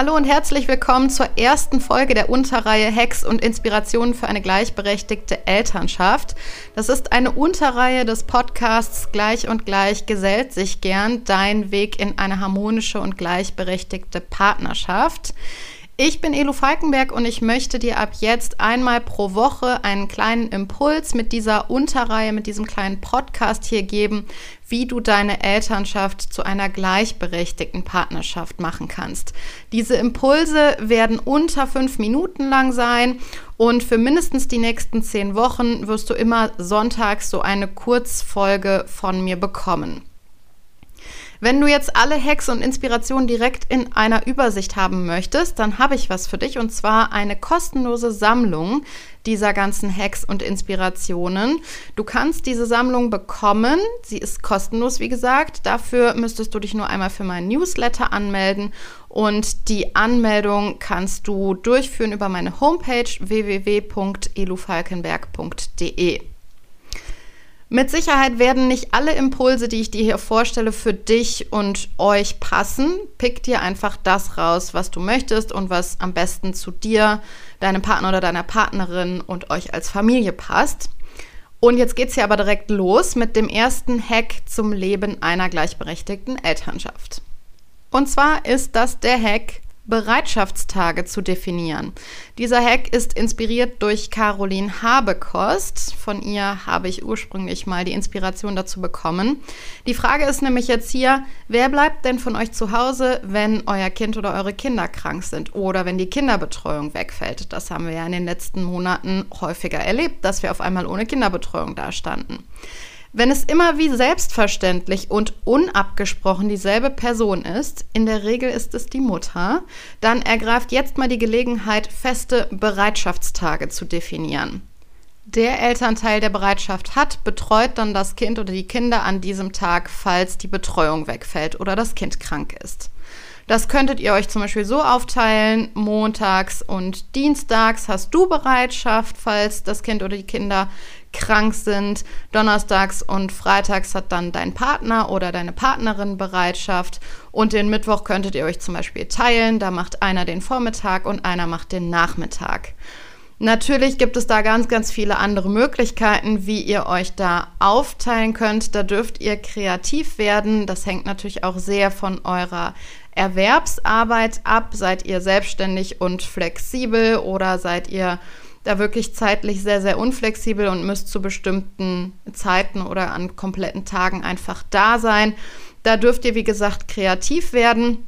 Hallo und herzlich willkommen zur ersten Folge der Unterreihe Hacks und Inspirationen für eine gleichberechtigte Elternschaft. Das ist eine Unterreihe des Podcasts Gleich und Gleich gesellt sich gern dein Weg in eine harmonische und gleichberechtigte Partnerschaft. Ich bin Elo Falkenberg und ich möchte dir ab jetzt einmal pro Woche einen kleinen Impuls mit dieser Unterreihe, mit diesem kleinen Podcast hier geben, wie du deine Elternschaft zu einer gleichberechtigten Partnerschaft machen kannst. Diese Impulse werden unter fünf Minuten lang sein und für mindestens die nächsten zehn Wochen wirst du immer sonntags so eine Kurzfolge von mir bekommen. Wenn du jetzt alle Hacks und Inspirationen direkt in einer Übersicht haben möchtest, dann habe ich was für dich und zwar eine kostenlose Sammlung dieser ganzen Hacks und Inspirationen. Du kannst diese Sammlung bekommen. Sie ist kostenlos, wie gesagt. Dafür müsstest du dich nur einmal für meinen Newsletter anmelden und die Anmeldung kannst du durchführen über meine Homepage www.elufalkenberg.de. Mit Sicherheit werden nicht alle Impulse, die ich dir hier vorstelle, für dich und euch passen. Pick dir einfach das raus, was du möchtest und was am besten zu dir, deinem Partner oder deiner Partnerin und euch als Familie passt. Und jetzt geht's hier aber direkt los mit dem ersten Hack zum Leben einer gleichberechtigten Elternschaft. Und zwar ist das der Hack, Bereitschaftstage zu definieren. Dieser Hack ist inspiriert durch Caroline Habekost. Von ihr habe ich ursprünglich mal die Inspiration dazu bekommen. Die Frage ist nämlich jetzt hier, wer bleibt denn von euch zu Hause, wenn euer Kind oder eure Kinder krank sind oder wenn die Kinderbetreuung wegfällt? Das haben wir ja in den letzten Monaten häufiger erlebt, dass wir auf einmal ohne Kinderbetreuung dastanden. Wenn es immer wie selbstverständlich und unabgesprochen dieselbe Person ist, in der Regel ist es die Mutter, dann ergreift jetzt mal die Gelegenheit, feste Bereitschaftstage zu definieren. Der Elternteil, der Bereitschaft hat, betreut dann das Kind oder die Kinder an diesem Tag, falls die Betreuung wegfällt oder das Kind krank ist. Das könntet ihr euch zum Beispiel so aufteilen, montags und dienstags hast du Bereitschaft, falls das Kind oder die Kinder krank sind. Donnerstags und freitags hat dann dein Partner oder deine Partnerin Bereitschaft. Und den Mittwoch könntet ihr euch zum Beispiel teilen. Da macht einer den Vormittag und einer macht den Nachmittag. Natürlich gibt es da ganz, ganz viele andere Möglichkeiten, wie ihr euch da aufteilen könnt. Da dürft ihr kreativ werden. Das hängt natürlich auch sehr von eurer Erwerbsarbeit ab. Seid ihr selbstständig und flexibel oder seid ihr da wirklich zeitlich sehr, sehr unflexibel und müsst zu bestimmten Zeiten oder an kompletten Tagen einfach da sein. Da dürft ihr, wie gesagt, kreativ werden.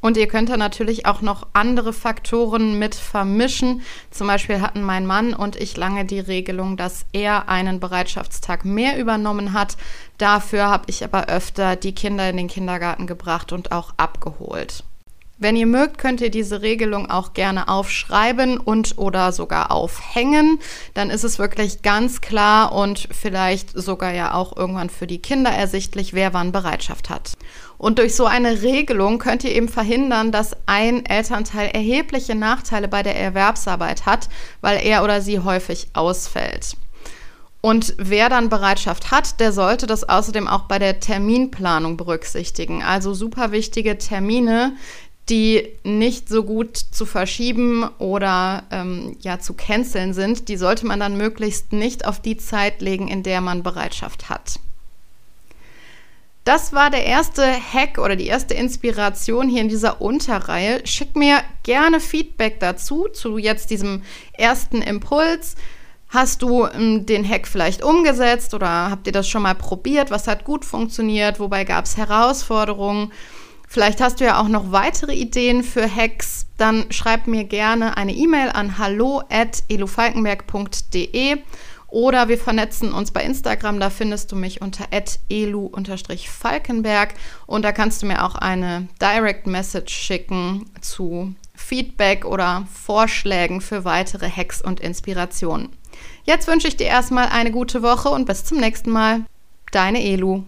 Und ihr könnt da natürlich auch noch andere Faktoren mit vermischen. Zum Beispiel hatten mein Mann und ich lange die Regelung, dass er einen Bereitschaftstag mehr übernommen hat. Dafür habe ich aber öfter die Kinder in den Kindergarten gebracht und auch abgeholt. Wenn ihr mögt, könnt ihr diese Regelung auch gerne aufschreiben und oder sogar aufhängen. Dann ist es wirklich ganz klar und vielleicht sogar ja auch irgendwann für die Kinder ersichtlich, wer wann Bereitschaft hat. Und durch so eine Regelung könnt ihr eben verhindern, dass ein Elternteil erhebliche Nachteile bei der Erwerbsarbeit hat, weil er oder sie häufig ausfällt. Und wer dann Bereitschaft hat, der sollte das außerdem auch bei der Terminplanung berücksichtigen. Also super wichtige Termine, die nicht so gut zu verschieben oder ähm, ja zu canceln sind, die sollte man dann möglichst nicht auf die Zeit legen, in der man Bereitschaft hat. Das war der erste Hack oder die erste Inspiration hier in dieser Unterreihe. Schick mir gerne Feedback dazu, zu jetzt diesem ersten Impuls. Hast du ähm, den Hack vielleicht umgesetzt oder habt ihr das schon mal probiert? Was hat gut funktioniert? Wobei gab es Herausforderungen? Vielleicht hast du ja auch noch weitere Ideen für Hacks. Dann schreib mir gerne eine E-Mail an hallo@elufalkenberg.de oder wir vernetzen uns bei Instagram. Da findest du mich unter elu-falkenberg und da kannst du mir auch eine Direct Message schicken zu Feedback oder Vorschlägen für weitere Hacks und Inspirationen. Jetzt wünsche ich dir erstmal eine gute Woche und bis zum nächsten Mal. Deine Elu.